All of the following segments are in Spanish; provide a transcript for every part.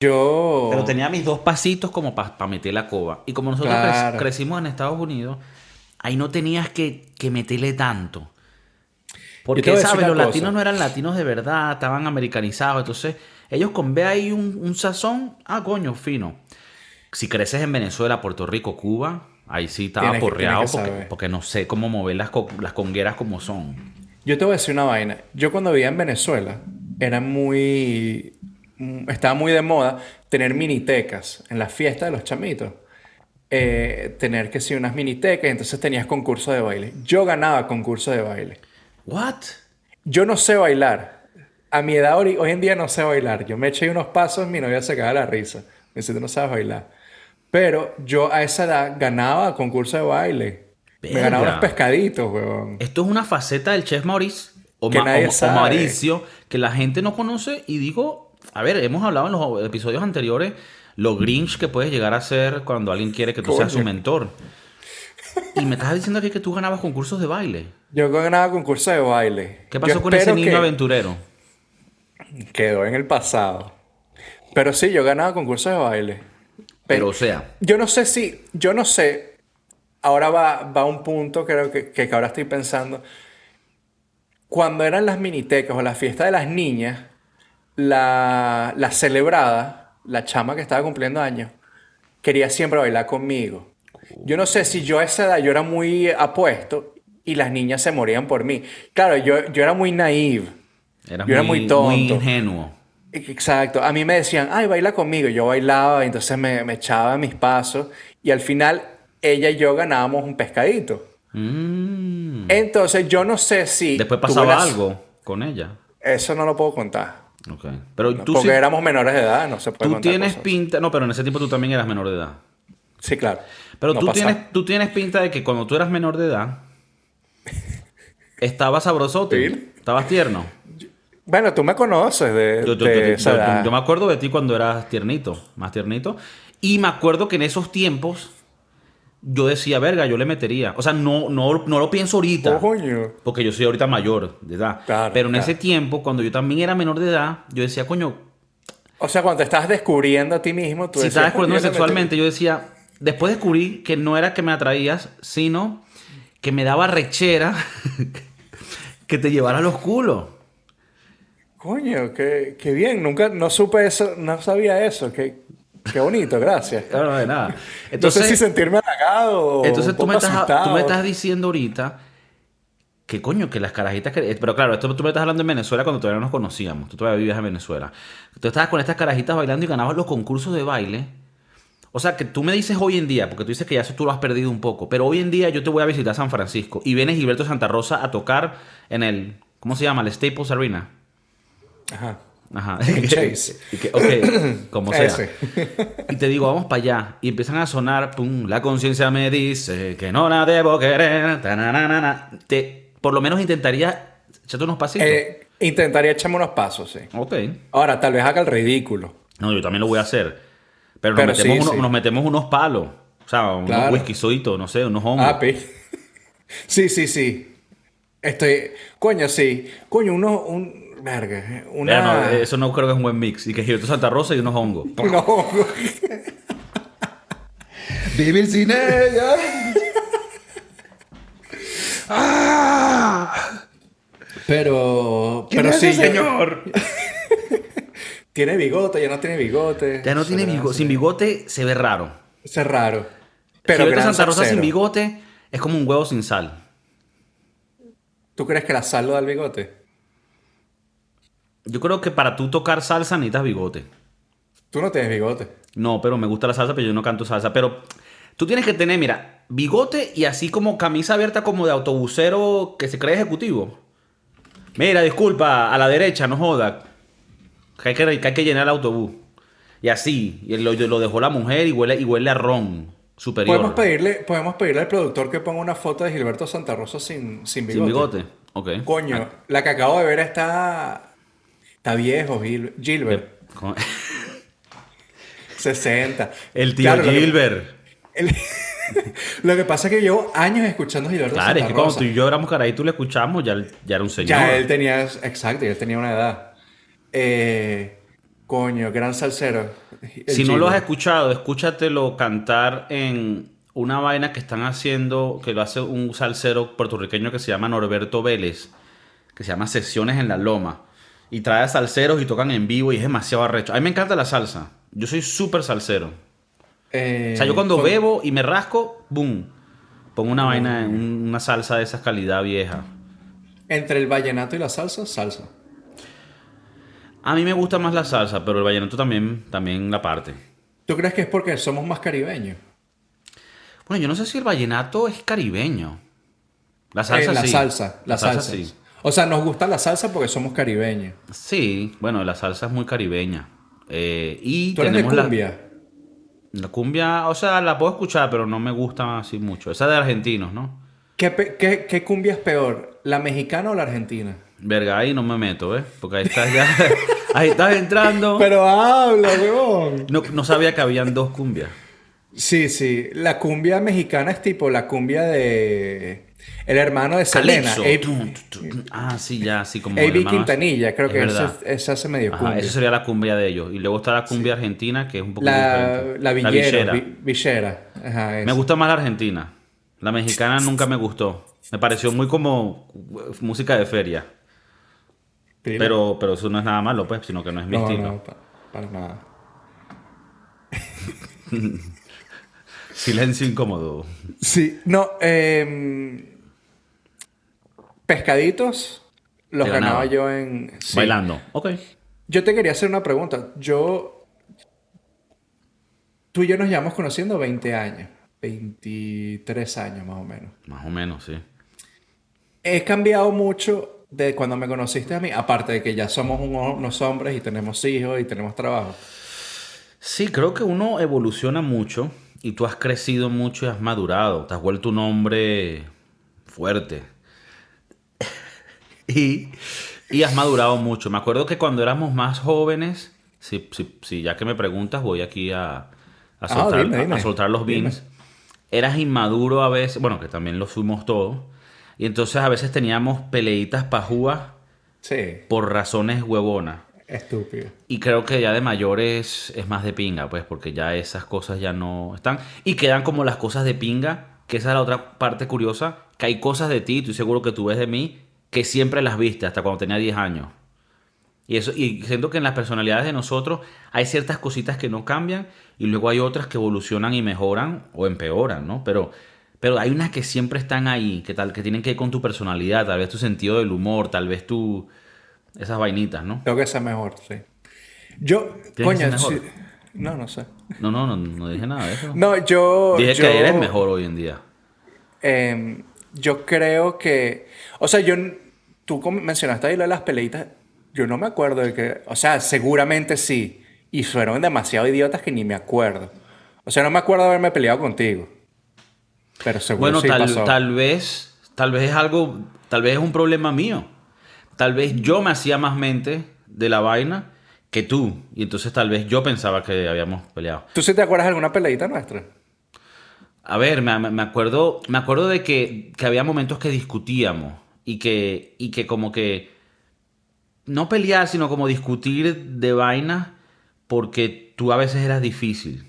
Yo. Pero tenía mis dos pasitos como para meter la coba. Y como nosotros cre- crecimos en Estados Unidos, ahí no tenías que, que meterle tanto. Porque, ¿sabes? Los cosa. latinos no eran latinos de verdad, estaban americanizados. Entonces, ellos con ver ahí un, un sazón, ah, coño, fino. Si creces en Venezuela, Puerto Rico, Cuba, ahí sí estaba Tienes porreado que porque, no sé cómo mover las, co- las congueras como son. Yo te voy a decir una vaina. Yo cuando vivía en Venezuela, era muy. Mm, Estaba muy de moda tener minitecas en las fiestas de los chamitos. Eh, tener que sí unas minitecas, y entonces tenías concurso de baile. Yo ganaba concurso de baile. ¿What? Yo no sé bailar. A mi edad hoy, hoy en día no sé bailar. Yo me eché unos pasos, mi novia se caga la risa. Me dice, tú no sabes bailar. Pero yo a esa edad ganaba concurso de baile. Me ganaba unos pescaditos, weón. Esto es una faceta del chef Maurice o, Que Ma- nadie o- o sabe. Mauricio que la gente no conoce y digo, a ver, hemos hablado en los episodios anteriores lo grinch que puedes llegar a ser cuando alguien quiere que tú seas su mentor. Y me estás diciendo aquí que tú ganabas concursos de baile. Yo ganaba concurso de baile. ¿Qué pasó Yo con ese niño que aventurero? Quedó en el pasado. Pero sí, yo ganaba concursos de baile. Pero o sea, Yo no sé si, yo no sé, ahora va, va un punto creo que, que ahora estoy pensando. Cuando eran las minitecas o la fiesta de las niñas, la, la celebrada, la chama que estaba cumpliendo años, quería siempre bailar conmigo. Yo no sé si yo a esa edad yo era muy apuesto y las niñas se morían por mí. Claro, yo, yo era muy naive. eras Yo era muy, tonto. muy ingenuo. Exacto. A mí me decían, ay, baila conmigo. Yo bailaba, entonces me, me echaba mis pasos. Y al final, ella y yo ganábamos un pescadito. Mm. Entonces, yo no sé si. Después pasaba algo con ella. Eso no lo puedo contar. Ok. Pero tú, porque éramos menores de edad, no se puede tú tienes cosas. pinta... No, pero en ese tiempo tú también eras menor de edad. Sí, claro. Pero No tú, tienes, tú tienes pinta de que cuando tú eras menor de edad, estabas sabrosote, Sí. estabas tierno. Bueno, tú me conoces de, Yo, yo- de yo- yo- esa yo- edad. yo me acuerdo de ti cuando eras tiernito, más tiernito. Y me acuerdo que en esos tiempos yo decía, verga, yo le metería. O sea, no, no, no lo pienso ahorita. Oh, coño. Porque yo soy ahorita mayor de edad. Claro, Pero en claro. ese tiempo, cuando yo también era menor de edad, yo decía, coño, O sea, cuando te estás descubriendo a ti mismo, tú si estás descubriendo "Coño, yo le sexualmente, yo decía, después descubrí que no era que me atraías, sino que me daba rechera que te llevara los culos. metí". Coño, qué, qué bien. Nunca, no supe eso, no sabía eso. Qué, qué bonito, gracias. Claro, de nada. no sé Entonces, si sentirme halagado entonces tú, me estás, tú me estás diciendo ahorita que coño, que las carajitas que... Pero claro, esto tú me estás hablando en Venezuela cuando todavía no nos conocíamos. Tú todavía vivías en Venezuela. Tú estabas con estas carajitas bailando y ganabas los concursos de baile. O sea, que tú me dices hoy en día, porque tú dices que ya eso tú lo has perdido un poco, pero hoy en día yo te voy a visitar San Francisco y viene Gilberto Santa Rosa a tocar en el, ¿cómo se llama? El Staples Arena. Ajá. Ajá. En Chase. Y que, ok, como sea. Ese. Y te digo, vamos para allá. Y empiezan a sonar, pum, la conciencia me dice que no la debo querer. tananana. Te, por lo menos intentaría echarte unos pasitos. Eh, intentaría echarme unos pasos, sí. ok. Ahora, tal vez haga el ridículo. No, yo también lo voy a hacer. Pero nos, metemos, sí, unos, sí. nos metemos unos palos. O sea, unos Claro. whiskycitos, no sé, unos hongos. Ah, pi. Sí, sí, sí. Estoy. Coño, sí. Coño, uno. Un. Verga. Una. Ya, no, eso no creo que es un buen mix. Y que Gilberto Santa Rosa y unos hongos. No. Vivir sin ella. Pero. Pero sí. señor? Tiene bigote, ya no tiene bigote. Ya no tiene bigote. Sin bigote se ve raro. Eso es raro. Pero Gilberto Santa Rosa sin bigote es como un huevo sin sal. ¿Tú crees que la sal lo da el bigote? Yo creo que para tú tocar salsa necesitas bigote. Tú no tienes bigote. No, pero me gusta la salsa, pero yo no canto salsa. Pero tú tienes que tener, mira, bigote y así como camisa abierta como de autobusero que se cree ejecutivo. Mira, disculpa, a la derecha, no joda. Que hay que, que hay que llenar el autobús. Y así, y lo, lo dejó la mujer y huele, y huele a ron superior. Podemos pedirle, podemos pedirle al productor que ponga una foto de Gilberto Santa Rosa sin, sin bigote. Sin bigote. Ok. Coño, la que acabo de ver está. Está viejo, Gil- Gilbert. Con- 60. El tío Claro, lo que- Gilbert. el- lo que pasa es que llevo años escuchando a Gilberto Claro, Santa es que cuando tú y yo éramos caray, tú le escuchamos, ya, ya era un señor. Ya él tenía, exacto, él tenía una edad. Eh, Coño, gran salsero. Si no lo has escuchado, escúchatelo cantar en una vaina que están haciendo, que lo hace un salsero puertorriqueño que se llama Norberto Vélez, que se llama Sesiones en la Loma. Y trae a salseros y tocan en vivo y es demasiado arrecho. A mí me encanta la salsa. Yo soy súper salsero. Eh, O sea, yo cuando con- bebo y me rasco, boom, pongo una vaina, un- una salsa de esa calidad vieja. Entre el vallenato y la salsa, salsa. A mí me gusta más la salsa, pero el vallenato también, también la parte. ¿Tú crees que es porque somos más caribeños? Bueno, yo no sé si el vallenato es caribeño. La salsa Eh, la sí. salsa, la, salsa. sí. O sea, nos gusta la salsa porque somos caribeños. Sí, bueno, la salsa es muy caribeña. Eh, y ¿Tú eres de tenemos cumbia? La, cumbia, o sea, la puedo escuchar, pero no me gusta así mucho. Esa de argentinos, ¿no? ¿Qué, qué- qué cumbia es peor? ¿La mexicana o la argentina? Verga, ahí no me meto, ¿eh? Porque ahí estás ya. ahí estás entrando. Pero habla, weón. No, no sabía que habían dos cumbias. Sí, sí. La cumbia mexicana es tipo la cumbia de... El hermano de Selena. Ah, sí, ya, sí, como. A.B. Quintanilla, creo Es que esa, esa hace medio Ajá, cumbia. esa sería la cumbia de ellos. Y luego está la cumbia argentina, que es un poco la, diferente. la villera. villera. vi- villera. Ajá, Me gusta más la argentina. La mexicana nunca me gustó. Me pareció muy como música de feria. Pero, pero eso no es nada malo, pues, sino que no es mi No, estilo. no, pa- para nada. Silencio incómodo. Sí, no, em, pescaditos los Te ganaba ganaba. yo en... sí. Bailando. Ok. Yo te quería hacer una pregunta. Yo... Tú y yo nos llevamos conociendo 20 años. 23 años más o menos. Más o menos, sí. He cambiado mucho de cuando me conociste a mí, aparte de que ya somos un- unos hombres y tenemos hijos y tenemos trabajo. Sí, creo que uno evoluciona mucho y tú has crecido mucho y has madurado. Te has vuelto un hombre fuerte. y, y has madurado mucho. Me acuerdo que cuando éramos más jóvenes, si, si- si ya que me preguntas, voy aquí a, a soltar, Ah, dime, dime. a soltar los Dime. beans. Eras inmaduro a veces, bueno, que también lo fuimos todos. Y entonces a veces teníamos peleitas pajúas Sí, por razones huevonas. Estúpido. Y creo que ya de mayores es más de pinga, pues, porque ya esas cosas ya no están. Y quedan como las cosas de pinga, que esa es la otra parte curiosa, que hay cosas de ti, estoy seguro que tú ves de mí, que siempre las viste, hasta cuando tenía 10 años. Y, eso, y siento que en las personalidades de nosotros hay ciertas cositas que no cambian y luego hay otras que evolucionan y mejoran o empeoran, ¿no? Pero, pero hay unas que siempre están ahí, que, tal, que tienen que ver con tu personalidad, tal vez tu sentido del humor, tal vez tu... Esas vainitas, ¿no? Tengo que ser mejor, sí. Yo, coño, sí- no, no sé. No, no, no, no dije nada de eso. No, yo... Dije yo- que eres mejor hoy en día. Em, yo creo que, o sea, yo, tú mencionaste ahí lo de las peleitas, yo no me acuerdo de que, o sea, seguramente sí, y fueron demasiado idiotas que ni me acuerdo. O sea, no me acuerdo de haberme peleado contigo, pero seguro Bueno, sí tal, pasó. tal vez, tal vez es algo, tal vez es un problema mío. Tal vez yo me hacía más mente de la vaina que tú. Y entonces tal vez yo pensaba que habíamos peleado. ¿Tú sí te acuerdas de alguna peleita nuestra? A ver, me, me acuerdo, me acuerdo de que, que había momentos que discutíamos y que, y que como que no pelear, sino como discutir de vaina porque tú a veces eras difícil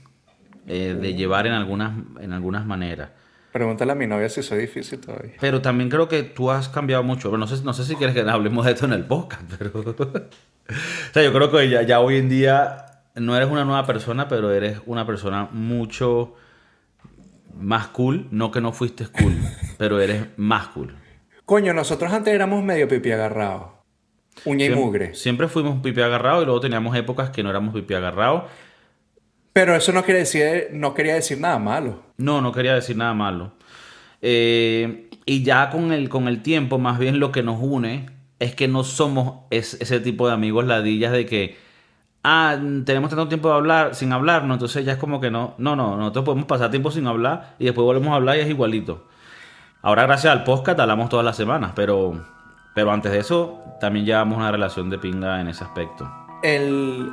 eh, de llevar en algunas, en algunas maneras. Pregúntale a mi novia si soy difícil todavía. Pero también creo que tú has cambiado mucho. No sé, no sé si quieres que hablemos de esto en el podcast, pero... o sea, yo creo que ya, ya hoy en día no eres una nueva persona, pero eres una persona mucho más cool. No que no fuiste cool, pero eres más cool. Coño, nosotros antes éramos medio pipi agarrados. Uña y Siem- mugre. Siempre fuimos pipi agarrado y luego teníamos épocas que no éramos pipi agarrado. Pero eso no quiere decir, no quería decir nada malo. No, no quería decir nada malo. Eh, y ya con el, con el tiempo, más bien lo que nos une es que no somos es- ese tipo de amigos ladillas de que, ah, tenemos tanto tiempo de hablar, sin hablarnos, entonces ya es como que no, no, no, nosotros podemos pasar tiempo sin hablar y después volvemos a hablar y es igualito. Ahora gracias al podcast hablamos todas las semanas, pero, pero antes de eso también llevamos una relación de pinga en ese aspecto. El...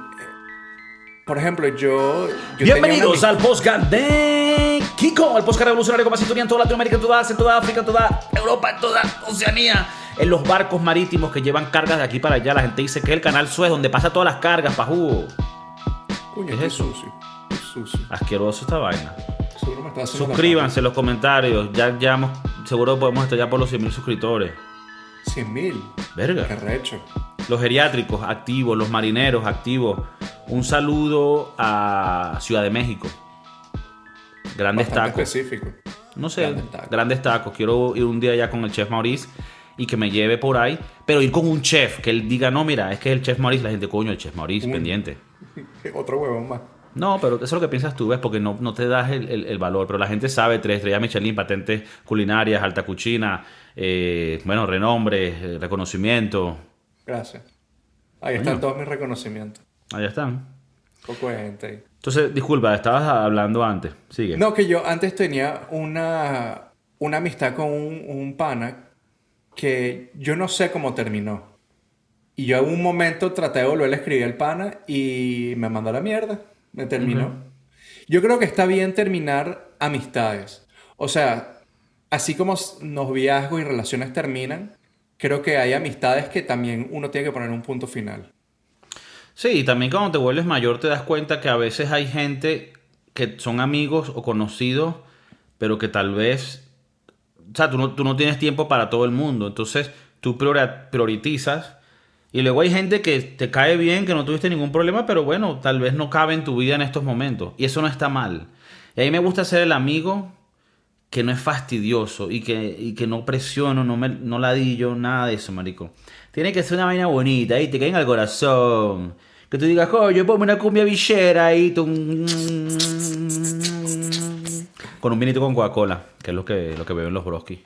Por ejemplo, yo... yo Bienvenidos tenía al podcast de Kiko, el podcast revolucionario con más sintonía en toda Latinoamérica, en toda Asia, en toda África, en toda Europa, en toda Oceanía, en los barcos marítimos que llevan cargas de aquí para allá. La gente dice que es el canal Suez donde pasa todas las cargas, pajú. Coño, ¿Qué es qué eso? sucio. Qué sucio. Asqueroso esta vaina. Suscríbanse en los comentarios. Ya, ya seguro podemos estar ya por los 100.000 suscriptores. pata. 100 mil. Qué Verga. recho. Los geriátricos activos, los marineros activos. Un saludo a Ciudad de México. Grandes Bastante tacos. específico. No sé, Grandes tacos. grandes tacos. Quiero ir un día ya con el chef Maurice y que me lleve por ahí. Pero ir con un chef, que él diga, no, mira, es que el chef Maurice, la gente, coño, el chef Maurice, Un- pendiente. Otro huevón más. No, pero eso es lo que piensas tú, ¿ves? Porque no, no te das el, el- el valor. Pero la gente sabe, tres estrellas Michelin, patentes culinarias, alta cucina, eh, bueno, renombre, eh, reconocimiento. Gracias. Ahí están todos mis reconocimientos. Allá están. Poco de gente ahí. Entonces, disculpa, estabas hablando antes. Sigue. No, que yo antes tenía una, una amistad con un, un pana que yo no sé cómo terminó. Y yo en un momento traté de volverle a escribir al pana y me mandó a la mierda. Me terminó. Yo creo que está bien terminar amistades. O sea, así como s- noviazgos y relaciones terminan, creo que hay amistades que también uno tiene que poner un punto final. Sí, y también cuando te vuelves mayor te das cuenta que a veces hay gente que son amigos o conocidos, pero que tal vez, o sea, tú no, tú no tienes tiempo para todo el mundo, entonces tú priorizas y luego hay gente que te cae bien, que no tuviste ningún problema, pero bueno, tal vez no cabe en tu vida en estos momentos y eso no está mal. Y a mí me gusta ser el amigo que no es fastidioso y que, y que no presiono, no, me, no ladillo, nada de eso, marico. Tiene que ser una vaina bonita y te caiga al corazón. Que tú digas, coño, ponme una cumbia villera y tú... Con un vinito con Coca-Cola, que es lo que, lo que beben los broski.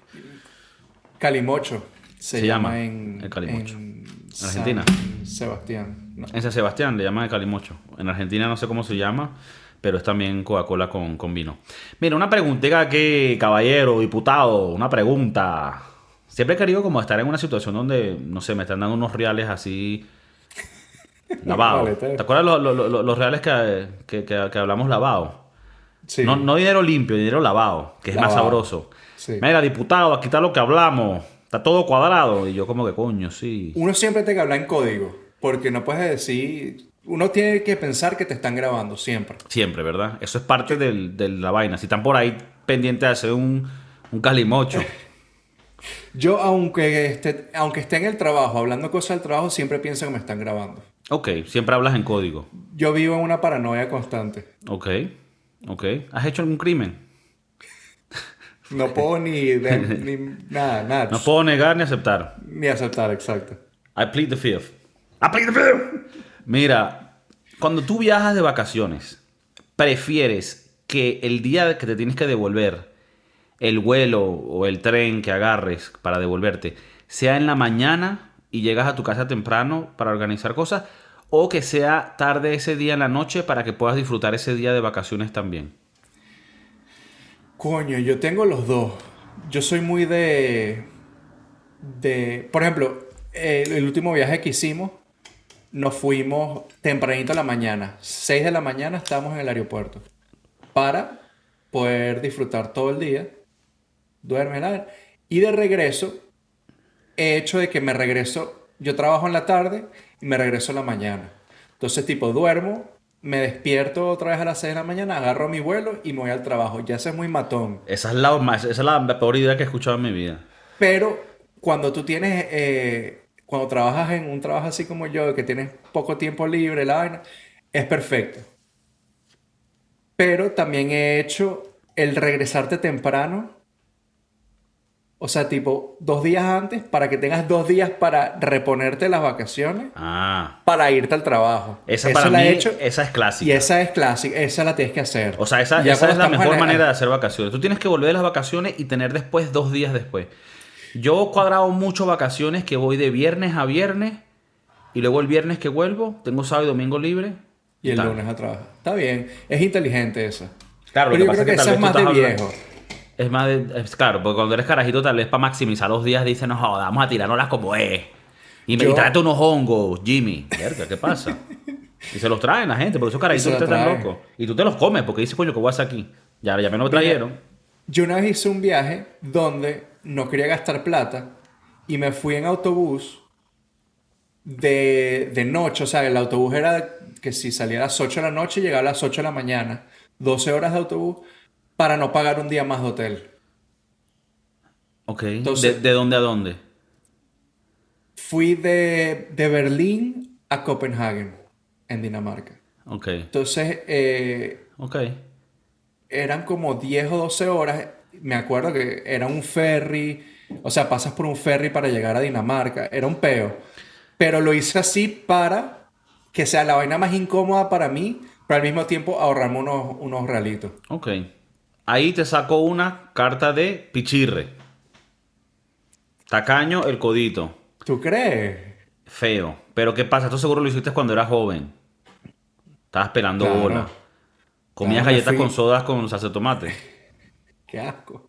Calimocho se, Se llama, llama en, el calimocho. en ¿En Argentina? San Sebastián. No. En San Sebastián le llaman el calimocho. En Argentina no sé cómo se llama, pero es también Coca-Cola con, con vino. Mira, una preguntita aquí, caballero, diputado, una pregunta. Siempre he querido como estar en una situación donde, no sé, me están dando unos reales así lavados. Vale, te- ¿Te acuerdas los, los- los- reales que, que- que- que hablamos lavados? Sí. No, no dinero limpio, dinero lavado, que es más sabroso. Sí. Mira, diputado, aquí está lo que hablamos. Está todo cuadrado. Y yo como que coño, sí. Uno siempre tiene que hablar en código, porque no puedes decir... Uno tiene que pensar que te están grabando, siempre. Siempre, ¿verdad? Eso es parte del- de la vaina. Si están por ahí pendientes de hacer un, un calimocho. Yo, aunque esté, aunque esté en el trabajo, hablando cosas del trabajo, siempre pienso que me están grabando. Ok, siempre hablas en código. Yo vivo en una paranoia constante. Ok, ok. ¿Has hecho algún crimen? No puedo ni, de- ni nada, nada. No puedo negar ni aceptar. Ni aceptar, exacto. I plead the fifth. I plead the fifth. Mira, cuando tú viajas de vacaciones, ¿prefieres que el día que te tienes que devolver el vuelo o el tren que agarres para devolverte sea en la mañana y llegas a tu casa temprano para organizar cosas? ¿O que sea tarde ese día en la noche para que puedas disfrutar ese día de vacaciones también? Coño, yo tengo los dos. Yo soy muy de... de por ejemplo, el, el último viaje que hicimos, nos fuimos tempranito a la mañana. 6 de la mañana estábamos en el aeropuerto. Para poder disfrutar todo el día. Duerme. Y de regreso, he hecho de que me regreso, yo trabajo en la tarde y me regreso en la mañana. Entonces, tipo, duermo, me despierto otra vez a las 6 de la mañana, agarro mi vuelo y me voy al trabajo. Ya eso es muy matón. Esa es la, esa es la peor idea que he escuchado en mi vida. Pero cuando tú tienes, eh, cuando trabajas en un trabajo así como yo, que tienes poco tiempo libre, la vaina, es perfecto. Pero también he hecho el regresarte temprano. O sea, tipo, dos días antes, para que tengas dos días para reponerte las vacaciones, Ah, para irte al trabajo. esa para la mí, he hecho esa es clásica. y esa es clásica, esa la tienes que hacer. O sea, esa, esa es la mejor manera de hacer vacaciones. Tú tienes que volver de las vacaciones y tener después dos días después. Yo he cuadrado mucho vacaciones que voy de viernes a viernes y luego el viernes que vuelvo, tengo sábado y domingo libre. Y el tal. lunes a trabajar. Está bien, es inteligente esa. Claro, lo que yo pasa creo que, es que tal vez es tú más de hablando- viejo. Es más de, es- claro, porque cuando eres carajito tal vez para maximizar los días dices, no joda, vamos a tirárnoslas como es. Y me Yo- y tráete unos hongos, Jimmy. Verga, ¿qué pasa? y se los traen la gente, por eso carajitos están traen. locos. Y tú te los comes porque dices, coño, ¿qué voy a hacer aquí? Ya, ya me lo trajeron. Yo una vez hice un viaje donde no quería gastar plata y me fui en autobús de, de noche. O sea, el autobús era que si salía a las 8 de la noche, llegaba a las 8 de la mañana. 12 horas de autobús para no pagar un día más de hotel. Ok. Entonces- ¿De, de dónde a dónde? Fui de, de Berlín a Copenhague, en Dinamarca. Ok. Entonces, eh, Ok. eran como 10 o 12 horas. Me acuerdo que era un ferry, o sea, pasas por un ferry para llegar a Dinamarca. Era un peo. Pero lo hice así para que sea la vaina más incómoda para mí, pero al mismo tiempo ahorrarme unos, unos realitos. Ok. Ahí te saco una carta de pichirre. Tacaño, el codito. ¿Tú crees? Feo. Pero ¿qué pasa? Esto seguro lo hiciste cuando eras joven. Estabas pelando Claro. bola. Comías Claro, galletas fui. con sodas con salsa de tomate. Qué asco.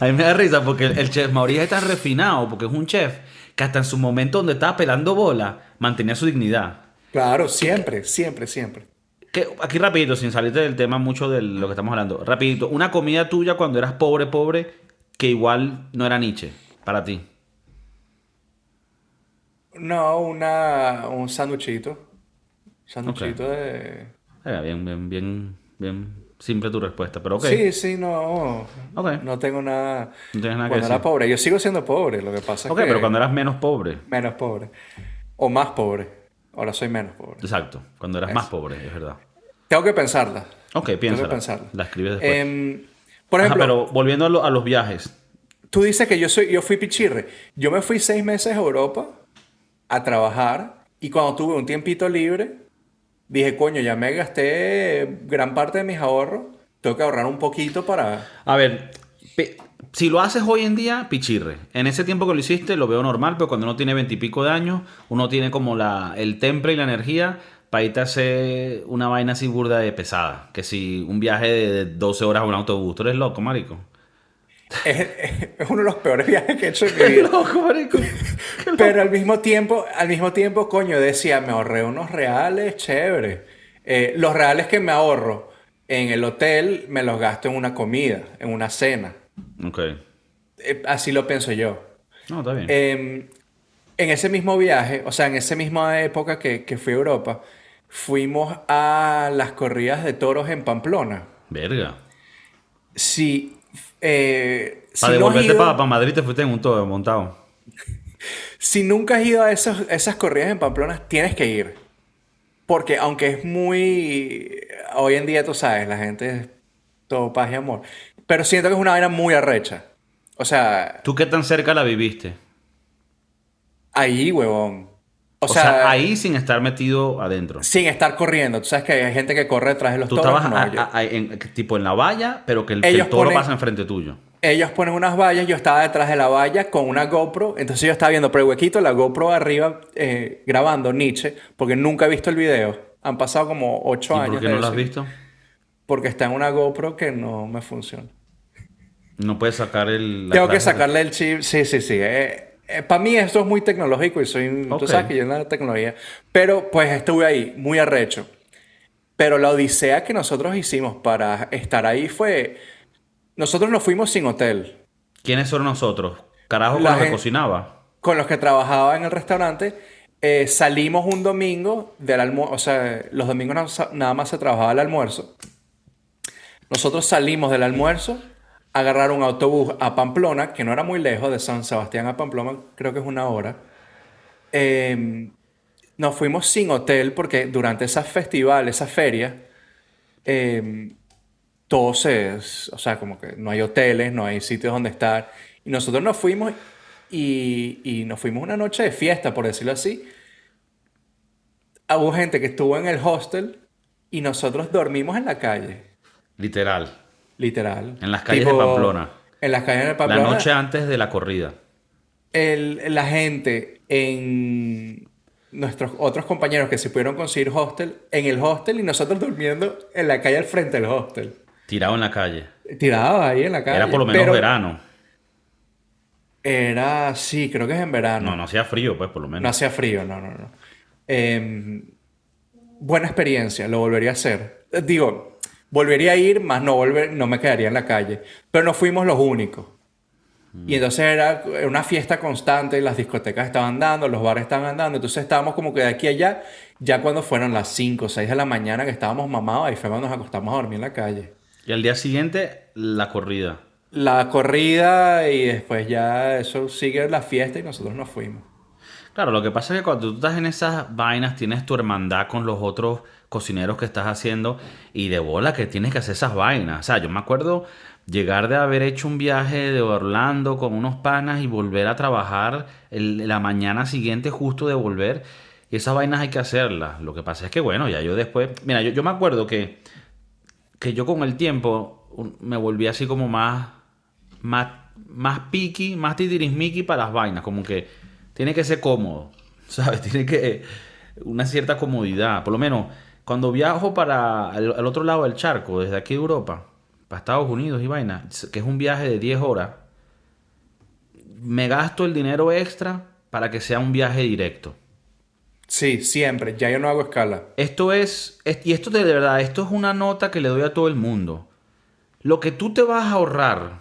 A mí me da risa porque el, el chef Mauricio es tan refinado, porque es un chef que hasta en su momento donde estaba pelando bola mantenía su dignidad. Claro, siempre, siempre, siempre. Que, aquí rapidito, sin salirte del tema mucho de lo que estamos hablando. Rapidito, una comida tuya cuando eras pobre, pobre, que igual no era Nietzsche para ti. No, una, un sanduchito. Sanduchito de... Eh, bien, bien, bien, bien simple tu respuesta, pero ok. Sí, sí, no. Ok. No tengo nada. No tienes nada que Cuando era decir. pobre. Yo sigo siendo pobre. Lo que pasa es Ok, que pero cuando eras menos pobre. menos pobre. O más pobre. Ahora soy menos pobre. Exacto, cuando eras más pobre, es verdad. Tengo que pensarla. Ok, Tengo que pensarla. La escribes después. Em, por Ajá, ejemplo, pero volviendo a, lo- a los viajes. tú dices que yo soy, yo fui pichirre. Yo me fui seis meses a Europa a trabajar y cuando tuve un tiempito libre, dije, coño, ya me gasté gran parte de mis ahorros. Tengo que ahorrar un poquito para... A ver, si lo haces hoy en día, pichirre. En ese tiempo que lo hiciste, lo veo normal, pero cuando uno tiene veintipico de años, uno tiene como la, el temple y la energía para irte a hacer una vaina así burda de pesada. Que si un viaje de 12 horas a un autobús, tú eres loco, marico. Es, es uno de los peores viajes que he hecho en mi vida. loco, marico. Pero al mismo tiempo, al mismo tiempo, coño, decía, me ahorré unos reales, chévere. Eh, los reales que me ahorro en el hotel, me los gasto en una comida, en una cena. ok. Eh, así lo pienso yo. No, está bien. Eh, en ese mismo viaje, o sea, en esa misma época que, que fui a Europa, fuimos a las corridas de toros en Pamplona. Verga. Si, eh, si Para no has devolverte ido- para Madrid te fuiste en un todo montado. Si nunca has ido a esos- esas corridas en Pamplona, tienes que ir. Porque aunque es muy... Hoy en día, tú sabes, la gente es todo paz y amor. Pero siento que es una vaina muy arrecha. O sea, ¿Tú qué tan cerca la viviste? ahí, huevón. O, O, sea, sea, ahí sin estar metido adentro. sin estar corriendo. Tú sabes que hay gente que corre detrás de los Tú toros. estabas No, a- yo- a- a- en- tipo en la valla, pero que el, que el toro ponen- pasa enfrente tuyo. Ellos ponen unas vallas, yo estaba detrás de la valla con una GoPro, entonces yo estaba viendo por el huequito la GoPro arriba eh, grabando Nietzsche, porque nunca he visto el video. Han pasado como ocho ¿Y años. por qué no lo has visto? Porque está en una GoPro que no me funciona. No puedes sacar el... Tengo que sacarle el chip. Sí, sí, sí. Para mí esto es muy tecnológico y soy... Ok. Tú sabes que yo en la tecnología. Pero pues estuve ahí, muy arrecho. Pero la odisea que nosotros hicimos para estar ahí fue... Nosotros nos fuimos sin hotel. ¿Quiénes son nosotros? Carajo, La con los que cocinaba. Con los que trabajaba en el restaurante. eh, salimos un domingo del almuerzo. O sea, los domingos na- nada más se trabajaba el almuerzo. Nosotros salimos del almuerzo, agarrar un autobús a Pamplona, que no era muy lejos, de San Sebastián a Pamplona, creo que es una hora. Eh, nos fuimos sin hotel porque durante esa festival, esa feria, eh, todo se... O sea, como que no hay hoteles, no hay sitios donde estar. Y nosotros nos fuimos y, y nos fuimos una noche de fiesta, por decirlo así. Hubo gente que estuvo en el hostel y nosotros dormimos en la calle. Literal. Literal. En las calles de Pamplona. En las calles de La Pamplona. noche antes de la corrida. el- la gente en nuestros otros compañeros que se pudieron conseguir hostel, en el hostel y nosotros durmiendo en la calle al frente del hostel. Tirado en la calle. Tirados ahí en la calle. Era por lo menos Pero verano. Era, sí, creo que es en verano. No, no hacía frío, pues, por lo No menos. hacía frío, no, no, no. Em, buena experiencia, lo volvería a hacer. Digo, volvería a ir, más no, volver, no me quedaría en la calle. Pero no fuimos los únicos. Y entonces era una fiesta constante, las discotecas estaban dando, los bares estaban andando, entonces estábamos como que de aquí a allá, ya cuando fueron las 5 o 6 de la mañana que estábamos mamados, ahí fue cuando nos acostamos a dormir en la calle. Y al día siguiente, la corrida. La corrida y después ya eso sigue la fiesta y nosotros nos fuimos. Claro, lo que pasa es que cuando tú estás en esas vainas tienes tu hermandad con los otros cocineros que estás haciendo y de bola que tienes que hacer esas vainas. O sea, yo me acuerdo llegar de haber hecho un viaje de Orlando con unos panas y volver a trabajar la mañana siguiente justo de volver. Y esas vainas hay que hacerlas. Lo que pasa es que, bueno, ya yo después... Mira, yo, me acuerdo que, que yo con el tiempo me volví así como más... Más, más piqui, más titirismiqui para las vainas. Como que tiene que ser cómodo, ¿sabes? Tiene que... Una cierta comodidad. Por lo menos, cuando viajo para el, otro lado del charco, desde aquí de Europa para Estados Unidos y vaina, que es un viaje de 10 horas, me gasto el dinero extra para que sea un viaje directo. Sí, siempre. Ya yo no hago escala. Esto es, y esto de verdad, esto es una nota que le doy a todo el mundo. Lo que tú te vas a ahorrar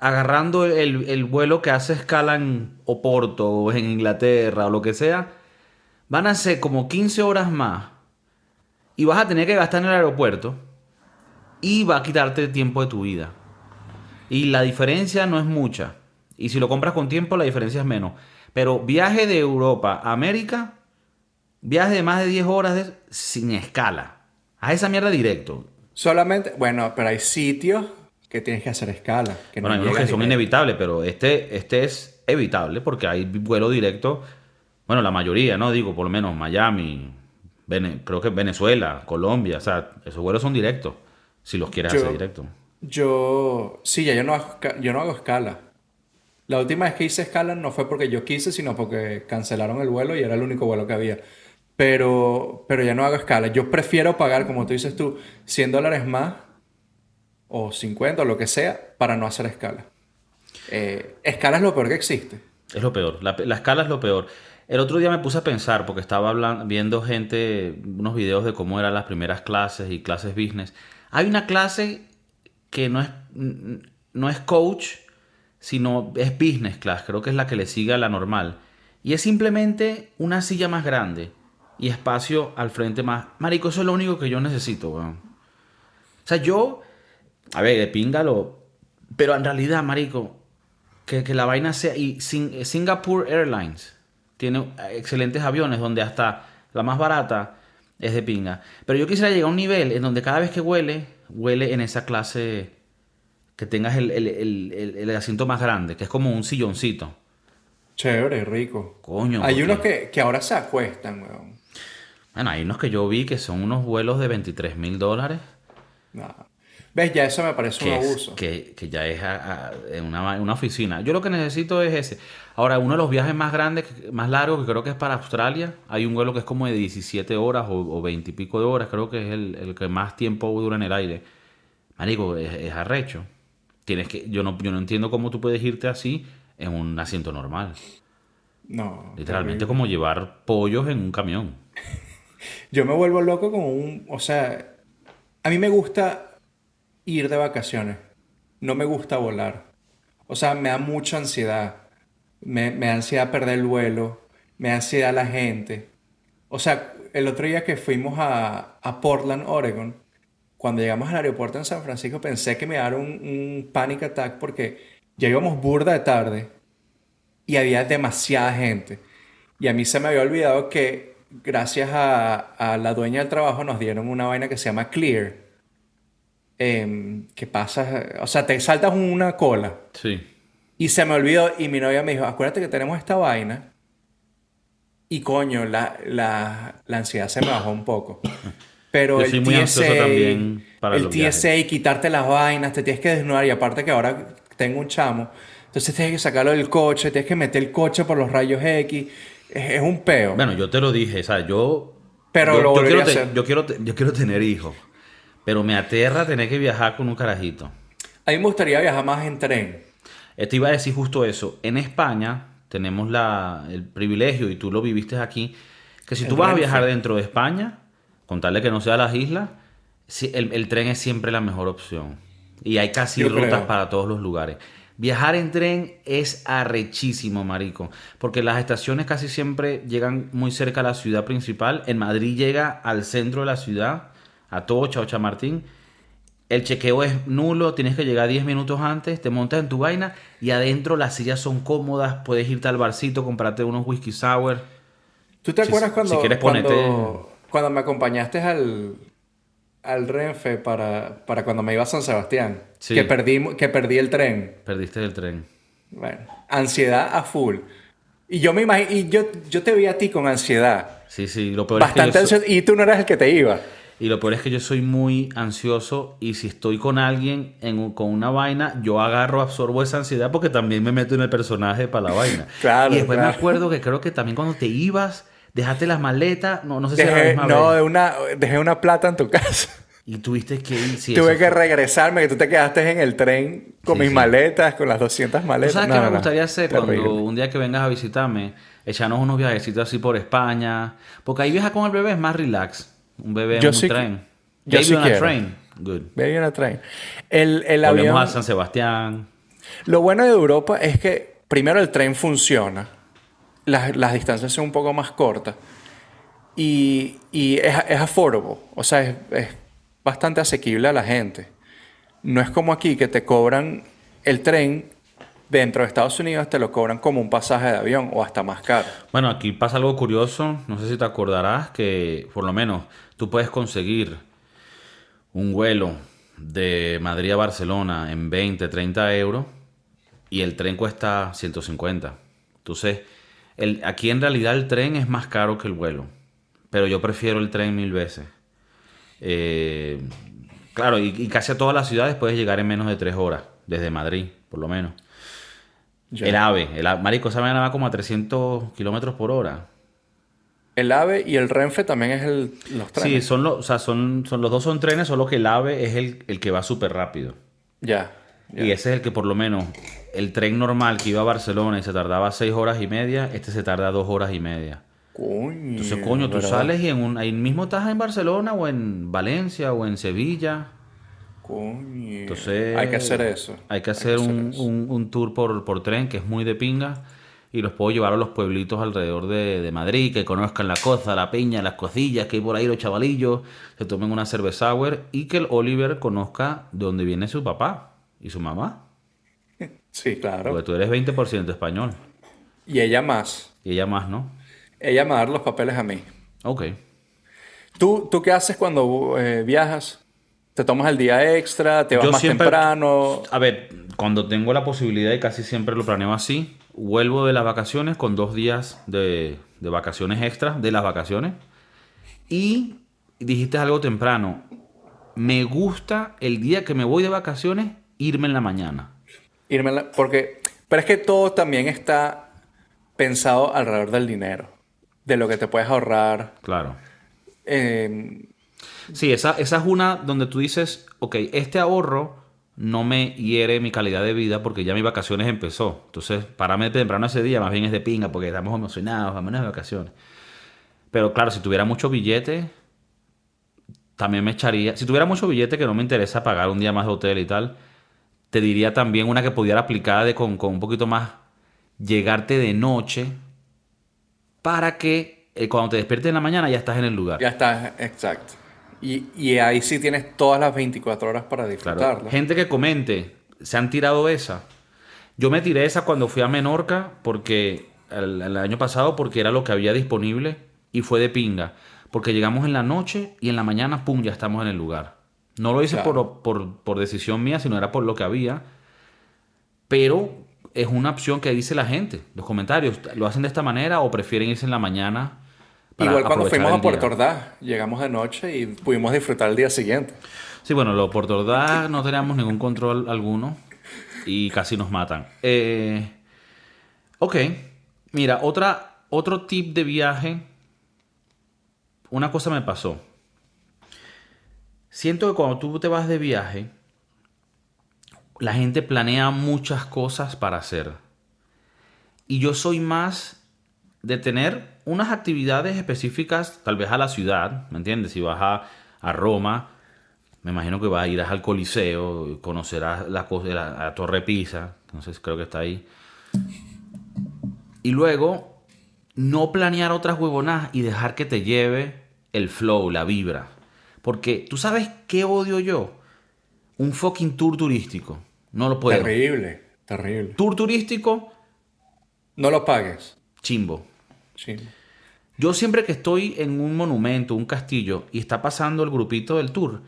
agarrando el, el vuelo que hace escala en Oporto o en Inglaterra o lo que sea, van a ser como 15 horas más. Y vas a tener que gastar en el aeropuerto y va a quitarte tiempo de tu vida. Y la diferencia no es mucha. Y si lo compras con tiempo, la diferencia es menos. Pero viaje de Europa a América, viaje de más de 10 horas sin escala. A esa mierda directo. Solamente, bueno, pero hay sitios que tienes que hacer escala. Que bueno, hay unos que son inevitables, pero este, este es evitable porque hay vuelo directo. Bueno, la mayoría, ¿no? Digo, por lo menos Miami, creo que Venezuela, Colombia, o sea, esos vuelos son directos. Si los quieres hacer directo. Yo, sí, ya yo no, hago, yo no hago escala. La última vez que hice escala no fue porque yo quise, sino porque cancelaron el vuelo y era el único vuelo que había. Pero, pero ya no hago escala. Yo prefiero pagar, como tú dices tú, 100 dólares más o 50 o lo que sea para no hacer escala. Eh, escala es lo peor que existe. Es lo peor. La, la, escala es lo peor. El otro día me puse a pensar, porque estaba hablando, viendo gente, unos videos de cómo eran las primeras clases y clases business. Hay una clase que no es, no es coach, sino es business class, creo que es la que le sigue a la normal. Y es simplemente una silla más grande y espacio al frente más. Marico, eso es lo único que yo necesito, weón. O sea, yo, a ver, de píngalo, pero en realidad, Marico, que, que la vaina sea. Y Singapore Airlines tiene excelentes aviones donde hasta la más barata es de pinga. Pero yo quisiera llegar a un nivel en donde cada vez que huele, huele en esa clase que tengas el, asiento más grande, que es como un silloncito. Chévere, rico. Coño. Hay unos que, ahora se acuestan, weón. Bueno, hay unos que yo vi que son unos vuelos de 23 mil dólares. ¿Ves? Ya eso me parece un abuso. que, ya es una, una, oficina. Yo lo que necesito es ese. Ahora, uno de los viajes más grandes, más largos, que creo que es para Australia, hay un vuelo que es como de 17 horas o, 20 y pico de horas, creo que es el, que más tiempo dura en el aire. Marico, es, arrecho. Tienes que, yo no, yo no entiendo cómo tú puedes irte así en un asiento normal. No. Literalmente como llevar pollos en un camión. yo me vuelvo loco con un, o sea, a mí me gusta ir de vacaciones. No me gusta volar. O sea, me da mucha ansiedad me, me da ansiedad perder el vuelo, me da ansiedad la gente. O sea, el otro día que fuimos a, a Portland, Oregon, cuando llegamos al aeropuerto en San Francisco pensé que me daría un, un panic attack porque ya íbamos burda de tarde y había demasiada gente. Y a mí se me había olvidado que gracias a, a la dueña del trabajo nos dieron una vaina que se llama Clear. Eh, que pasa, o sea, te saltas una cola. Sí. Y se me olvidó y mi novia me dijo, acuérdate que tenemos esta vaina. Y coño, la, la, la ansiedad se me bajó un poco. Pero el TSA, también para el TSA, quitarte las vainas, te tienes que desnudar. Y aparte que ahora tengo un chamo, entonces tienes que sacarlo del coche, tienes que meter el coche por los rayos X. Es, un peo. Bueno, yo te lo dije, o sea, yo... Pero yo, lo quiero, hacer. yo, quiero, yo quiero tener hijos. Pero me aterra tener que viajar con un carajito. A mí me gustaría viajar más en tren. Te iba a decir justo eso. En España tenemos la, el privilegio, y tú lo viviste aquí, que si tú vas a viajar dentro de España, contarle que no sea las islas, el, el, tren es siempre la mejor opción. Y hay casi rutas para todos los lugares. Viajar en tren es arrechísimo, marico, porque las estaciones casi siempre llegan muy cerca a la ciudad principal. En Madrid llega al centro de la ciudad, a Tocha o Chamartín. El chequeo es nulo, tienes que llegar 10 minutos antes, te montas en tu vaina y adentro las sillas son cómodas, puedes irte al barcito, comprarte unos whisky sour. ¿Tú te Si- acuerdas cuando, si quieres ponerte- cuando, cuando me acompañaste al, al Renfe para, para cuando me iba a San Sebastián? Sí. Que, perdí, que perdí el tren. Perdiste el tren. Bueno, ansiedad a full. Y yo me imagino, y yo, yo te vi a ti con ansiedad. Sí, sí, lo peor Bastante es que yo. Y tú no eras el que te iba. Y lo peor es que yo soy muy ansioso y si estoy con alguien en con una vaina, yo agarro, absorbo esa ansiedad porque también me meto en el personaje para la vaina. Claro, y después claro. me acuerdo que creo que también cuando te ibas, dejaste las maletas, no, no sé si era la misma no, vez. de una, dejé una plata en tu casa. Y tuviste que ir. sí, Tuve que fue- regresarme, que tú te quedaste en el tren con Sí, mis sí. maletas, con las 200 ¿Tú maletas. sabes No, qué no, me gustaría hacer Terrible. cuando un día que vengas a visitarme? Echarnos unos viajecitos así por España. Porque ahí viajar con el bebé es más relax. Un bebé Yo en un sí- tren. yo Baby sí on a quiero. train. Good. Baby on a train. El, el Volvemos avión... a San Sebastián. Lo bueno de Europa es que primero el tren funciona, las, las distancias son un poco más cortas y, y es, es affordable, o sea, es, es bastante asequible a la gente. No es como aquí que te cobran el tren dentro de Estados Unidos, te lo cobran como un pasaje de avión o hasta más caro. Bueno, aquí pasa algo curioso, no sé si te acordarás que por lo menos tú puedes conseguir un vuelo de Madrid a Barcelona en 20, 30 euros y el tren cuesta 150. Entonces, el, aquí en realidad el tren es más caro que el vuelo, pero yo prefiero el tren mil veces. Eh, claro, y, y casi a todas las ciudades puedes llegar en menos de 3 horas, desde Madrid, por lo menos. Ya. El AVE, el AVE, marico, esa vaina va como a 300 kilómetros por hora. El AVE y el Renfe también es el, los Sí, trenes. son los, o sea, son, son los dos son trenes, solo que el AVE es el, el que va súper rápido. Ya. Y ese es el que por lo menos el tren normal que iba a Barcelona y se tardaba seis horas y media, este se tarda dos horas y media. Coño. Entonces, coño, tú ¿verdad? sales y en un, ahí mismo estás en Barcelona o en Valencia o en Sevilla. Coño. Entonces, Hay que hacer eso. Hay que hacer un, eso. un- un tour por, por tren que es muy de pinga y los puedo llevar a los pueblitos alrededor de, de Madrid, que conozcan la coza, la peña, las cocillas, que hay por ahí los chavalillos, se tomen una cerveza sour y que el Oliver conozca de dónde viene su papá y su mamá. Sí, claro. Porque tú eres 20% español Y ella más. y ella más, ¿no? Ella me va a dar los papeles a mí. Ok. ¿Tú, tú qué haces cuando eh, viajas? ¿Te tomas el día extra? ¿Te vas Yo más siempre- temprano? A ver, cuando tengo la posibilidad y casi siempre lo planeo así, vuelvo de las vacaciones con dos días de, de vacaciones extras de las vacaciones. Y dijiste algo temprano. Me gusta el día que me voy de vacaciones irme en la mañana. Irme en la- Porque... Pero es que todo también está pensado alrededor del dinero. De lo que te puedes ahorrar. Claro. Eh, Sí, esa, esa es una donde tú dices, ok, este ahorro no me hiere mi calidad de vida porque ya mi vacaciones empezó. Entonces, pararme temprano ese día más bien es de pinga porque estamos emocionados, vámonos de vacaciones. Pero claro, si tuviera mucho billete, también me echaría. Si tuviera mucho billete que no me interesa pagar un día más de hotel y tal, te diría también una que pudiera aplicar de con, con un poquito más llegarte de noche para que eh, cuando te despiertes en la mañana ya estás en el lugar. ya está, exacto. Y, y ahí sí tienes todas las 24 horas para Claro. disfrutarlo. Gente que comente, se han tirado esa. Yo me tiré esa cuando fui a Menorca porque el, el año pasado porque era lo que había disponible y fue de pinga. Porque llegamos en la noche y en la mañana, pum, ya estamos en el lugar. No lo hice Claro. por, por, por decisión mía, sino era por lo que había. Pero es una opción que dice la gente. Los comentarios, ¿lo hacen de esta manera o prefieren irse en la mañana? Igual cuando fuimos a Puerto? Ordaz, llegamos de noche y pudimos disfrutar el día siguiente. Sí, bueno, lo por Ordaz no teníamos ningún control alguno y casi nos matan. Eh, ok, mira, otra, otro tip de viaje. Una cosa me pasó. Siento que cuando tú te vas de viaje, la gente planea muchas cosas para hacer. Y yo soy más de tener unas actividades específicas, tal vez a la ciudad, ¿me entiendes? Si vas a, a Roma, me imagino que vas a ir al Coliseo, conocerás la, la, la Torre Pisa, si creo que está ahí. Y luego, no planear otras huevonadas y dejar que te lleve el flow, la vibra. Porque tú sabes qué odio yo. Un fucking tour turístico. No lo puedo. Terrible, terrible. Tour turístico, No lo pagues. chimbo. Sí. Yo siempre que estoy en un monumento, un castillo, y está pasando el grupito del tour,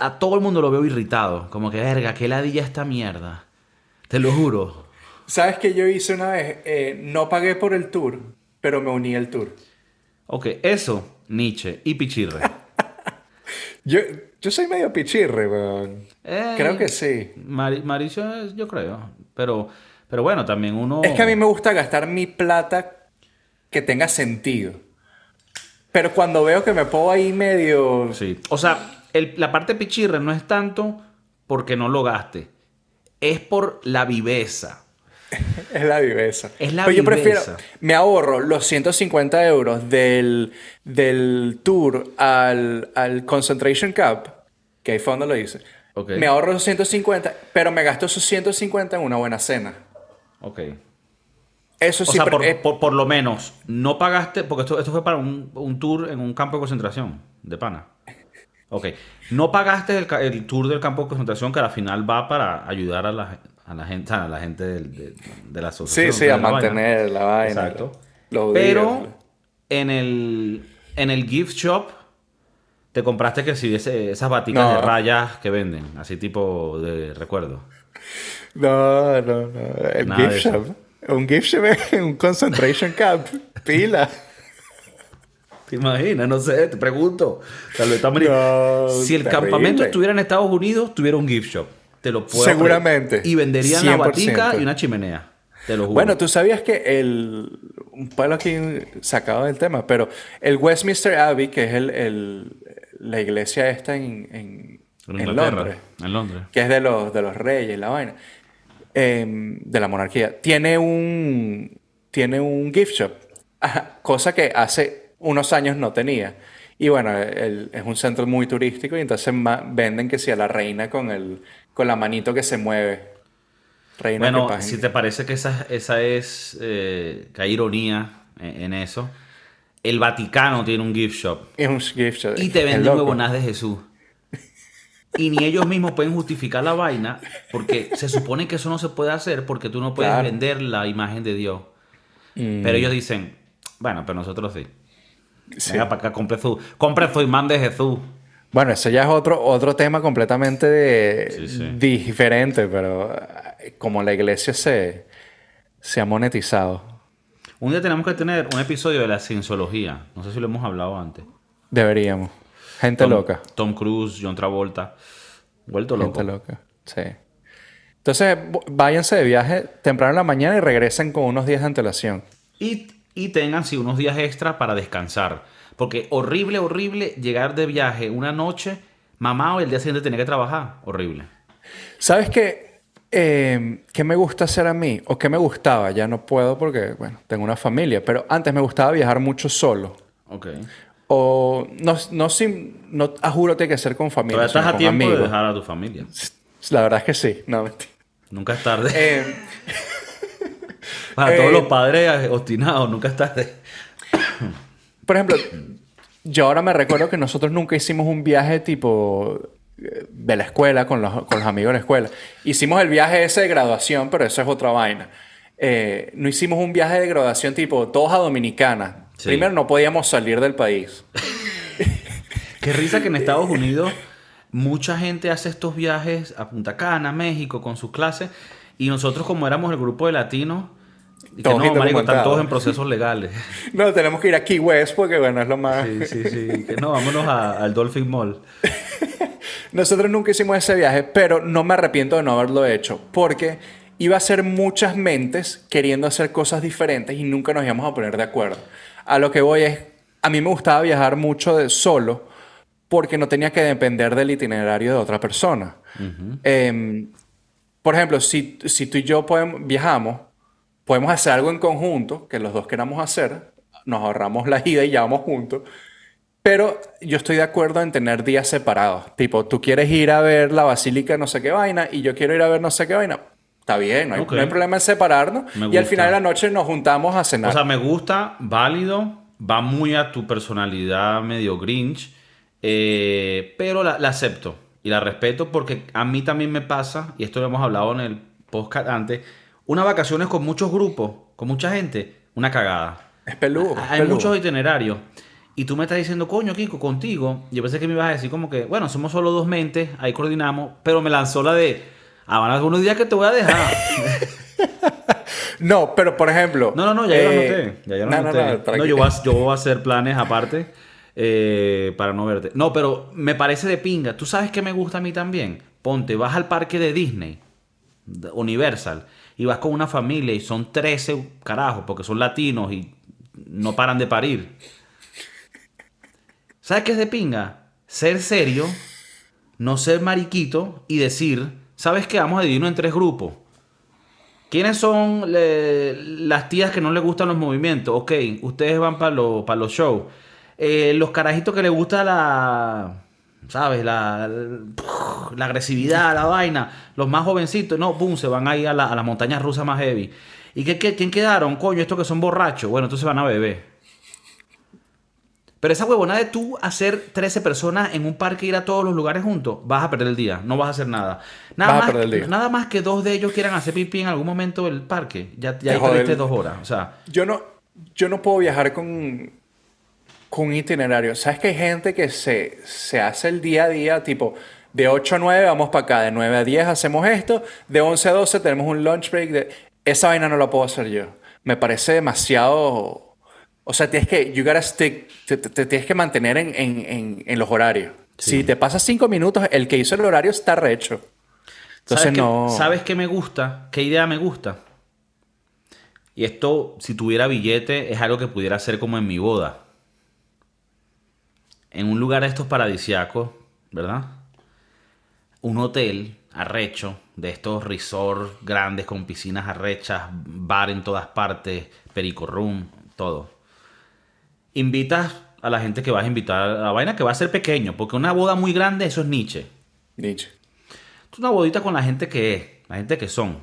a todo el mundo lo veo irritado. Como que, verga, qué ladilla esta mierda. Te lo juro. ¿Sabes qué yo hice una vez? Eh, no pagué por el tour, pero me uní al tour. Ok, eso, Nietzsche y Pichirre. Yo, yo soy medio pichirre, weón. Eh, Creo que sí. Mari- Mauricio, yo creo. Pero, pero bueno, también uno. Es que a mí me gusta gastar mi plata que tenga sentido. Pero cuando veo que me pongo ahí medio... Sí. O sea, el- la parte pichirre no es tanto porque no lo gaste. Es por la viveza. Es la viveza. Es la Pero yo prefiero... viveza. Me ahorro los 150 euros del, del tour al, al Concentration Cup, que ahí fue donde lo hice. Ok. Me ahorro los 150, pero me gasto esos 150 en una buena cena. Ok. Eso O sí, sea, pero por, es- por- por lo menos, no pagaste, porque esto, esto fue para un, un tour en un campo de concentración de pana. Ok. No pagaste el, el tour del campo de concentración que al final va para ayudar a la, a la gente, a la gente de, de la asociación. Sí, sí, a la vaina. mantener la vaina. Exacto. los Pero días. en el, en el gift shop te compraste que si esas baticas No. de rayas que venden, así tipo de recuerdo. No, no, no. El Nada gift shop. Un gift shop un concentration camp. Pila. ¿Te imaginas? No sé, te pregunto. Tal vez No, si el terrible. campamento estuviera en Estados Unidos, tuviera un gift shop. Te lo puedo Seguramente. Y venderían la 100%. batica y una chimenea. Te lo juro. Bueno, tú sabías que el. Un palo aquí sacado del tema, pero el Westminster Abbey, que es el, el- la iglesia esta en, en, en Londres, En Londres. que es de los, de los reyes, la vaina, em, de la monarquía, tiene un, tiene un gift shop, cosa que hace unos años no tenía. Y bueno, el- es un centro muy turístico y entonces venden que si a la reina con, el, con la manito que se mueve. Reina Bueno, si te parece que esa, esa es. eh, que hay ironía en, en eso. El Vaticano tiene un gift shop. Es un gift shop. Y te venden huevonadas de Jesús. Y ni ellos mismos pueden justificar la vaina porque se supone que eso no se puede hacer porque tú no puedes Claro. vender la imagen de Dios. Mm. Pero ellos dicen, bueno, pero nosotros sí. Sí. Venga para acá, compre su, compre su imán de Jesús. Bueno, eso ya es otro, otro tema completamente de- Sí, sí. diferente, pero eh, como la iglesia se, se ha monetizado, Un día tenemos que tener un episodio de la cienciología. No sé si lo hemos hablado antes. deberíamos. Gente Tom- loca. Tom Cruise, John Travolta. Vuelto loco. Gente loca. Sí. Entonces, váyanse de viaje temprano en la mañana y regresen con unos días de antelación. Y, y tengan sí, unos días extra para descansar. Porque horrible, horrible llegar de viaje una noche, mamado, y el día siguiente tener que trabajar. Horrible. ¿Sabes qué? Eh, ¿Qué me gusta hacer a mí? ¿O qué me gustaba? Ya no puedo porque, bueno, tengo una familia. Pero antes me gustaba viajar mucho solo. Ok. O no, no, sin, no a juro tiene que ser con familia. Todavía estás a tiempo de dejar a tu familia. La verdad es que sí. No, mentira. Nunca es tarde. Eh, Para eh, todos los padres obstinados, nunca es tarde. por ejemplo, yo ahora me recuerdo que nosotros nunca hicimos un viaje tipo eh, de la escuela con los, con los amigos de la escuela. Hicimos el viaje ese de graduación, pero eso es otra vaina. Eh, no hicimos un viaje de graduación tipo todos a Dominicana. Sí. Primero no podíamos salir del país. Qué risa que en Estados Unidos mucha gente hace estos viajes a Punta Cana, México, con sus clases. Y nosotros, como éramos el grupo de latinos, y que no, marico, están todos en procesos legales. No, tenemos que ir a Key West porque, bueno, es lo más... Sí, sí, sí. Que no, vámonos a- al Dolphin Mall. Nosotros nunca hicimos ese viaje, pero no me arrepiento de no haberlo hecho, porque iba a ser muchas mentes queriendo hacer cosas diferentes y nunca nos íbamos a poner de acuerdo. A lo que voy es, a mí me gustaba viajar mucho de solo porque no tenía que depender del itinerario de otra persona. Em, por ejemplo, si, si tú y yo podemos, viajamos, podemos hacer algo en conjunto que los dos queramos hacer, nos ahorramos la ida y ya vamos juntos. Pero yo estoy de acuerdo en tener días separados. Tipo, tú quieres ir a ver la basílica no sé qué vaina y yo quiero ir a ver no sé qué vaina. Está bien, no hay, Ok. no hay problema en separarnos. Y al final de la noche nos juntamos a cenar. O sea, me gusta, válido, va muy a tu personalidad medio grinch, eh, pero la, la acepto y la respeto porque a mí también me pasa, y esto lo hemos hablado en el podcast antes, unas vacaciones con muchos grupos, con mucha gente, una cagada. es peludo. Hay peludo. muchos itinerarios. Y tú me estás diciendo, coño, Kiko, contigo. Yo pensé que me ibas a decir como que, bueno, somos solo dos mentes, ahí coordinamos, pero me lanzó la de, ah, van algunos días que te voy a dejar. No, pero por ejemplo. No, no, no, ya yo lo eh, anoté. Ya yo lo no, no, anoté. no, yo, voy a, yo voy a hacer planes aparte eh, para no verte. No, pero me parece de pinga. ¿Tú sabes qué me gusta a mí también? Ponte, vas al parque de Disney, Universal, y vas con una familia y son 13 carajos, porque son latinos y no paran de parir. ¿Sabes qué es de pinga? Ser serio, no ser mariquito y decir, ¿sabes qué? Vamos a dividirnos en tres grupos. ¿Quiénes son las tías que no les gustan los movimientos? Ok, ustedes van para los, para los shows. Eh, los carajitos que les gusta la. ¿Sabes? La, la agresividad, la vaina. Los más jovencitos, no, pum, se van ahí a, la- a las montañas rusas más heavy. ¿Y qué- quién quedaron? Coño, estos que son borrachos. Bueno, entonces van a beber. Pero esa huevona de tú hacer 13 personas en un parque ir a todos los lugares juntos, vas a perder el día, no vas a hacer nada. Nada, Vas a más, perder el día. nada más que dos de ellos quieran hacer pipí en algún momento del parque. Ya, ya ahí perdiste dos horas. O sea, Yo no, yo no puedo viajar con, con un itinerario. ¿Sabes que hay gente que se, se hace el día a día, tipo, de 8 a 9 vamos para acá, de 9 a 10 hacemos esto, de 11 a 12 tenemos un lunch break. De... Esa vaina no la puedo hacer yo. Me parece demasiado... O sea, tienes que, you gotta stick, te, te- te tienes que mantener en, en- en- en los horarios. Si te pasas 5 minutos, el que hizo el horario está recho. Entonces ¿sabes, no... qué, ¿sabes qué me gusta? ¿Qué idea me gusta? Y esto, si tuviera billete, es algo que pudiera hacer como en mi boda. En un lugar de estos paradisiacos, ¿verdad? Un hotel arrecho, de estos resorts grandes con piscinas arrechas, bar en todas partes, perico room, todo. Invitas a la gente que vas a invitar a la vaina que va a ser pequeño, porque una boda muy grande, eso es Nietzsche. Nietzsche. Es una bodita con la gente que es, la gente que son.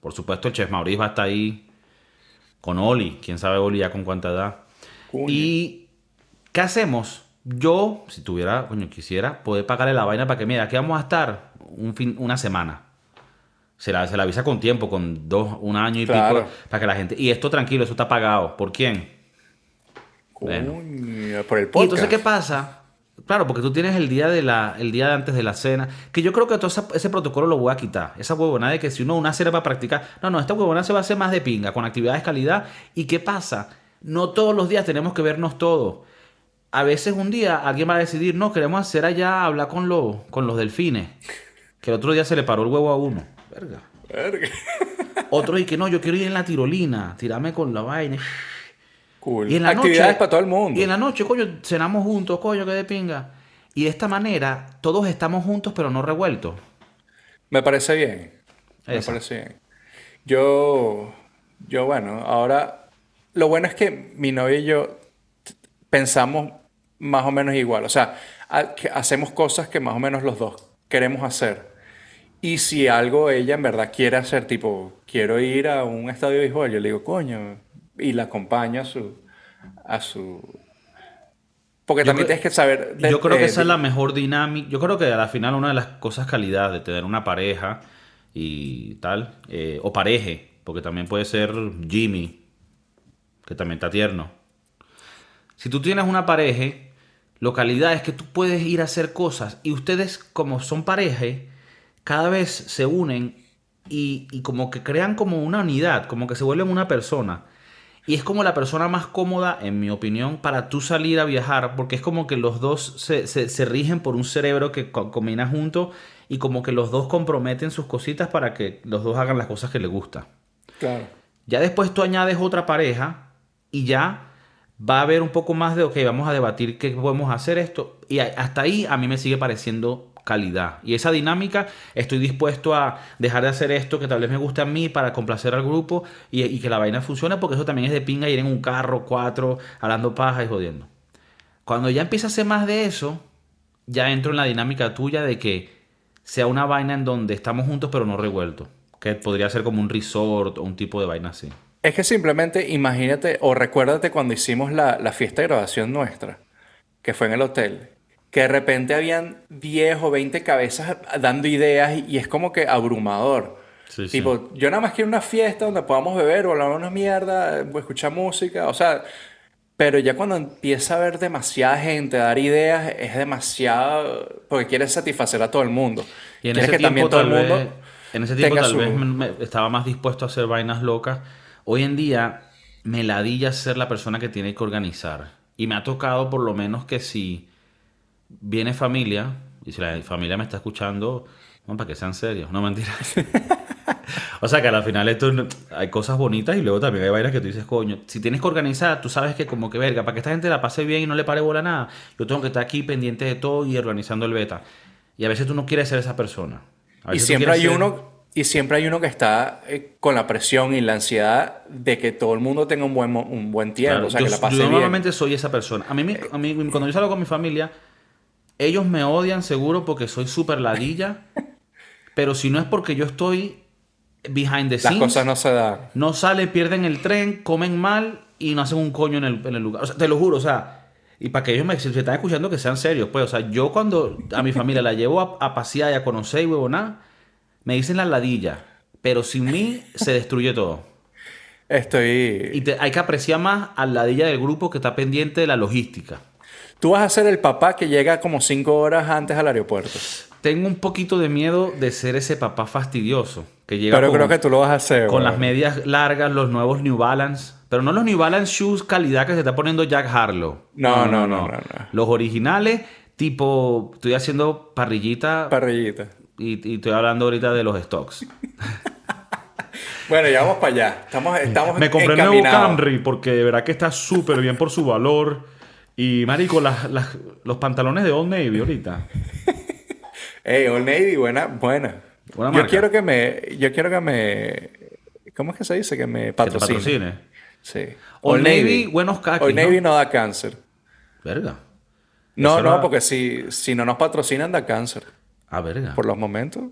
Por supuesto, el chef Maurice va a estar ahí con Oli. Quién sabe Oli ya con cuánta edad. Coño. ¿Y qué hacemos? Yo, si tuviera, coño, quisiera poder pagarle la vaina para que, mira, aquí vamos a estar un fin, una semana. Se la, se la avisa con tiempo, con dos, un año y Claro. pico, para que la gente. Y esto tranquilo, eso está pagado. ¿Por quién? Bueno. Por el Y podcast. entonces, ¿qué pasa? Claro, porque tú tienes el día de la, el día de antes de la cena, que yo creo que todo esa- ese protocolo lo voy a quitar. Esa huevona de que si uno una cena va a practicar, no, no, esta huevona se va a hacer más de pinga, con actividades calidad. ¿Y qué pasa? No todos los días tenemos que vernos todos. A veces un día alguien va a decidir, no, queremos hacer allá, hablar con, los con los delfines. Que el otro día se le paró el huevo a uno. Verga. Verga. Otro y que no, yo quiero ir en la tirolina, tirarme con la vaina. Cool. Y en la Actividades noche, para todo el mundo. Y en la noche, coño, cenamos juntos, coño, que de pinga. Y de esta manera, todos estamos juntos, pero no revueltos. Me parece bien. Me Esa. parece bien. Yo, yo, bueno, ahora, lo bueno es que mi novia y yo pensamos más o menos igual. O sea, que hacemos cosas que más o menos los dos queremos hacer. Y si algo ella en verdad quiere hacer, tipo, quiero ir a un estadio de béisbol, yo le digo, coño, y la acompaño a su, a su... Porque Yo también creo- tienes que saber... de- Yo creo que eh, esa es la mejor dinámica. Yo creo que a la final una de las cosas calidad de tener una pareja y tal, eh, o pareje, porque también puede ser Jimmy, que también está tierno. Si tú tienes una pareja, lo calidad es que tú puedes ir a hacer cosas y ustedes como son pareja, cada vez se unen y, y como que crean como una unidad, como que se vuelven una persona. Y es como la persona más cómoda, en mi opinión, para tú salir a viajar, porque es como que los dos se, se- se rigen por un cerebro que co- combina juntos y como que los dos comprometen sus cositas para que los dos hagan las cosas que les gusta. Claro. Ya después tú añades otra pareja y ya va a haber un poco más de, ok, vamos a debatir qué podemos hacer esto. Y hasta ahí a mí me sigue pareciendo calidad. Y esa dinámica, estoy dispuesto a dejar de hacer esto que tal vez me guste a mí para complacer al grupo y, y que la vaina funcione, porque eso también es de pinga ir en un carro, cuatro, hablando paja y jodiendo. Cuando ya empieza a hacer más de eso, ya entro en la dinámica tuya de que sea una vaina en donde estamos juntos pero no revueltos. Que podría ser como un resort o un tipo de vaina así. Es que simplemente imagínate o recuérdate cuando hicimos la, la fiesta de grabación nuestra, que fue en el hotel, que de repente habían 10 o 20 cabezas dando ideas y es como que abrumador. Sí, sí. Tipo, yo nada más quiero una fiesta donde podamos beber o hablar una mierda, o escuchar música, o sea, pero ya cuando empieza a haber demasiada gente, dar ideas, es demasiado, porque quieres satisfacer a todo el mundo. Y en Quieres ese que también tiempo todo tal el mundo vez, en ese tiempo tal su- vez me- estaba más dispuesto a hacer vainas locas. Hoy en día me ladilla ser la persona que tiene que organizar. Y me ha tocado por lo menos que si viene familia, y si la familia me está escuchando, no, para que sean serios, no mentira. o sea que al final esto hay cosas bonitas y luego también hay vainas que tú dices, coño, si tienes que organizar, tú sabes que como que verga, para que esta gente la pase bien y no le pare bola a nada, yo tengo que estar aquí pendiente de todo y organizando el beta. Y a veces tú no quieres ser esa persona. A Y veces siempre hay ser- uno, y siempre hay uno que está eh, con la presión y la ansiedad de que todo el mundo tenga un buen, un buen tiempo, Claro, o sea, yo, que la pase yo bien. normalmente soy esa persona. A mí, a mí, cuando yo salgo con mi familia, ellos me odian seguro porque soy súper ladilla. pero si no es porque yo estoy behind the Las scenes, cosas no se dan. no salen, pierden el tren, comen mal y no hacen un coño en el, en el lugar. O sea, te lo juro, o sea, y para que ellos me si se están escuchando que sean serios, pues, o sea, yo cuando a mi familia la llevo a, a pasear y a conocer y huevona, me dicen la ladilla, pero sin mí se destruye todo. Estoy... Y te- hay que apreciar más al ladilla del grupo que está pendiente de la logística. Tú vas a ser el papá que llega como cinco horas antes al aeropuerto. Tengo un poquito de miedo de ser ese papá fastidioso que llega Pero con, creo que tú lo vas a hacer. con las medias largas, los nuevos New Balance. Pero no los New Balance Shoes calidad que se está poniendo Jack Harlow. No, no, no, no, no. Los originales, tipo, estoy haciendo parrillita Parrillita. y, y estoy hablando ahorita de los stocks. Bueno, ya vamos para allá. Estamos, estamos Me compré el nuevo. Camry porque de verdad que está súper bien por su valor. Y, marico, las- las- los pantalones de Old Navy ahorita. Ey, Old Navy, buena, buena. Buena yo quiero que me, yo quiero que me, ¿cómo es que se dice? Que me Que te patrocine. patrocine. Sí. Old Navy, buenos kakis, Old. Navy no da cáncer. Verga. No, no, era- porque si, si no nos patrocinan da cáncer. Ah, verga. Por los momentos.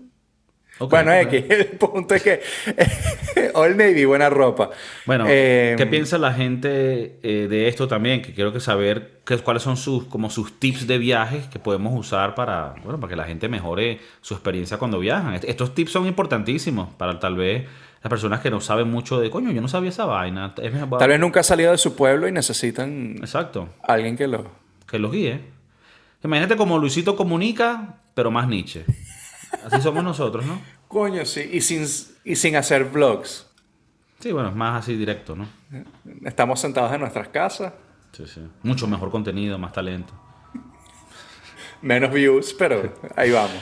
Bueno, ok. es que el punto es que Old Navy, buena ropa. Bueno, Eh, ¿qué piensa la gente eh, de esto también? Que quiero que saber qué, cuáles son sus, como sus tips de viajes que podemos usar para, bueno, para que la gente mejore su experiencia cuando viajan. Est- Estos tips son importantísimos para tal vez las personas que no saben mucho de, coño, yo no sabía esa vaina. Es mejor- Tal vez nunca ha salido de su pueblo y necesitan Exacto, a alguien que lo... que los guíe. Imagínate como Luisito comunica, pero más Nietzsche. Así somos nosotros, ¿no? Coño, sí. Y sin, y sin hacer vlogs. Sí, bueno, es más así directo, ¿no? Estamos sentados en nuestras casas. Sí, sí. Mucho mejor contenido, más talento. Menos views, pero ahí vamos.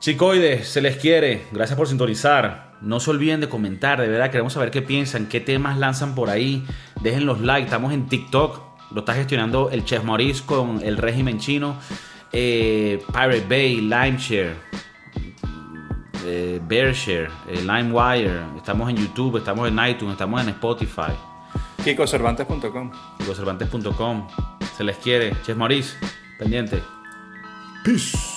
Chicoides, se les quiere. Gracias por sintonizar. No se olviden de comentar, de verdad queremos saber qué piensan, qué temas lanzan por ahí. Dejen los likes, estamos en TikTok. Lo está gestionando el Chef Maurice con el régimen chino. Eh, Pirate Bay, Limeshare, eh, Bearshare, eh, LimeWire. Estamos en YouTube, estamos en iTunes, estamos en Spotify. KikoCervantes.com Cervantes.com. Se les quiere. Chef Maurice, pendiente. Peace.